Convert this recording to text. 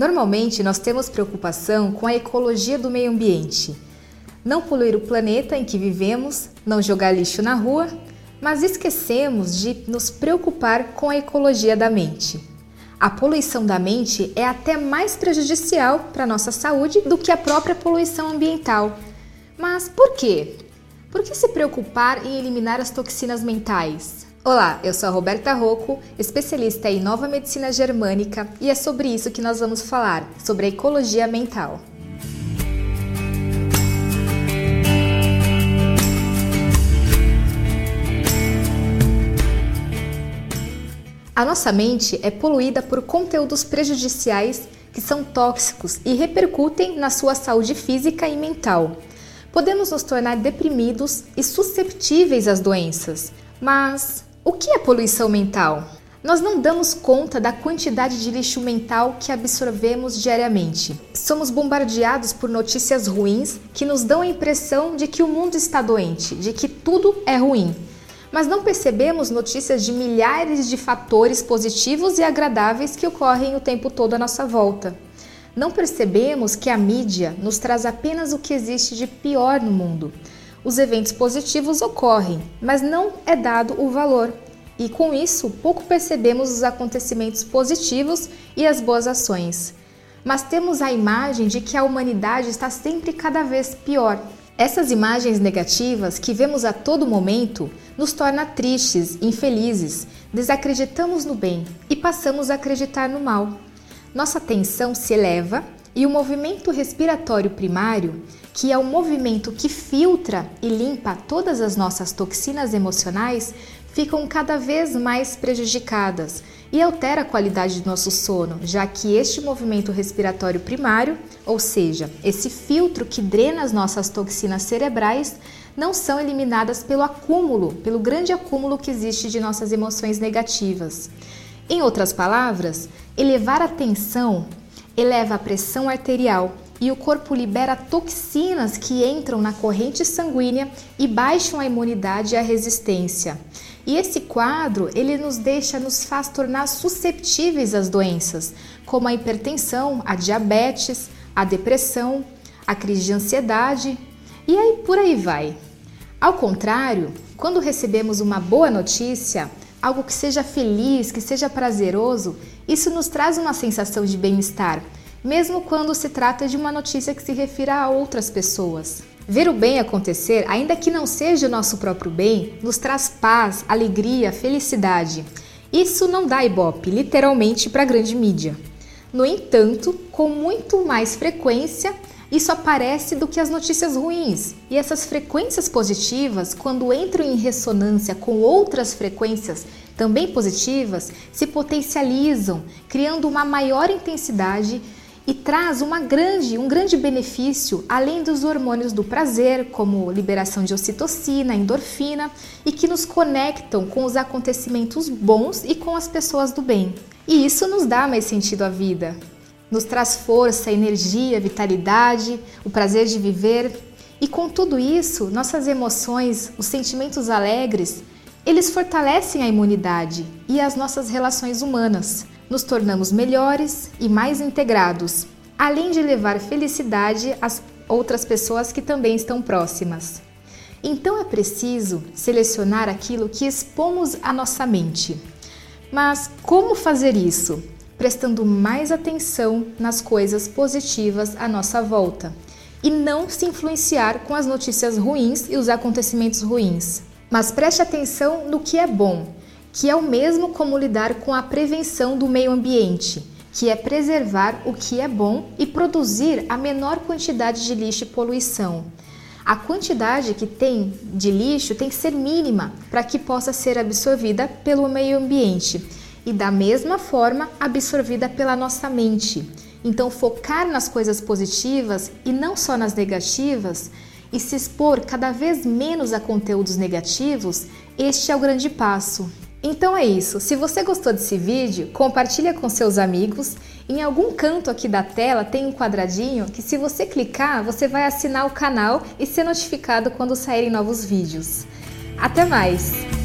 Normalmente nós temos preocupação com a ecologia do meio ambiente. Não poluir o planeta em que vivemos, não jogar lixo na rua, mas esquecemos de nos preocupar com a ecologia da mente. A poluição da mente é até mais prejudicial para a nossa saúde do que a própria poluição ambiental. Mas por quê? Por que se preocupar em eliminar as toxinas mentais? Olá, eu sou a Roberta Rocco, especialista em nova medicina germânica, e é sobre isso que nós vamos falar, sobre a ecologia mental. A nossa mente é poluída por conteúdos prejudiciais que são tóxicos e repercutem na sua saúde física e mental. Podemos nos tornar deprimidos e susceptíveis às doenças, mas o que é poluição mental? Nós não damos conta da quantidade de lixo mental que absorvemos diariamente. Somos bombardeados por notícias ruins que nos dão a impressão de que o mundo está doente, de que tudo é ruim. Mas não percebemos notícias de milhares de fatores positivos e agradáveis que ocorrem o tempo todo à nossa volta. Não percebemos que a mídia nos traz apenas o que existe de pior no mundo os eventos positivos ocorrem, mas não é dado o valor. E com isso, pouco percebemos os acontecimentos positivos e as boas ações. Mas temos a imagem de que a humanidade está sempre cada vez pior. Essas imagens negativas que vemos a todo momento nos torna tristes, infelizes, desacreditamos no bem e passamos a acreditar no mal. Nossa tensão se eleva e o movimento respiratório primário, que é o movimento que filtra e limpa todas as nossas toxinas emocionais, ficam cada vez mais prejudicadas e altera a qualidade do nosso sono, já que este movimento respiratório primário, ou seja, esse filtro que drena as nossas toxinas cerebrais, não são eliminadas pelo acúmulo, pelo grande acúmulo que existe de nossas emoções negativas. Em outras palavras, elevar a tensão eleva a pressão arterial e o corpo libera toxinas que entram na corrente sanguínea e baixam a imunidade e a resistência. E esse quadro, ele nos deixa, nos faz tornar susceptíveis às doenças, como a hipertensão, a diabetes, a depressão, a crise de ansiedade e aí por aí vai. Ao contrário, quando recebemos uma boa notícia, algo que seja feliz, que seja prazeroso, isso nos traz uma sensação de bem-estar, mesmo quando se trata de uma notícia que se refira a outras pessoas. Ver o bem acontecer, ainda que não seja o nosso próprio bem, nos traz paz, alegria, felicidade. Isso não dá ibope, literalmente, para a grande mídia. No entanto, com muito mais frequência, isso aparece do que as notícias ruins. E essas frequências positivas, quando entram em ressonância com outras frequências também positivas, se potencializam, criando uma maior intensidade e traz uma grande, um grande benefício além dos hormônios do prazer, como liberação de ocitocina, endorfina, e que nos conectam com os acontecimentos bons e com as pessoas do bem. E isso nos dá mais sentido à vida, nos traz força, energia, vitalidade, o prazer de viver. E com tudo isso, nossas emoções, os sentimentos alegres, eles fortalecem a imunidade e as nossas relações humanas. Nos tornamos melhores e mais integrados, além de levar felicidade às outras pessoas que também estão próximas. Então é preciso selecionar aquilo que expomos à nossa mente. Mas como fazer isso? Prestando mais atenção nas coisas positivas à nossa volta e não se influenciar com as notícias ruins e os acontecimentos ruins. Mas preste atenção no que é bom, que é o mesmo como lidar com a prevenção do meio ambiente, que é preservar o que é bom e produzir a menor quantidade de lixo e poluição. A quantidade que tem de lixo tem que ser mínima para que possa ser absorvida pelo meio ambiente e da mesma forma absorvida pela nossa mente. Então, focar nas coisas positivas e não só nas negativas e se expor cada vez menos a conteúdos negativos, este é o grande passo. Então é isso. Se você gostou desse vídeo, compartilha com seus amigos. Em algum canto aqui da tela tem um quadradinho que se você clicar, você vai assinar o canal e ser notificado quando saírem novos vídeos. Até mais!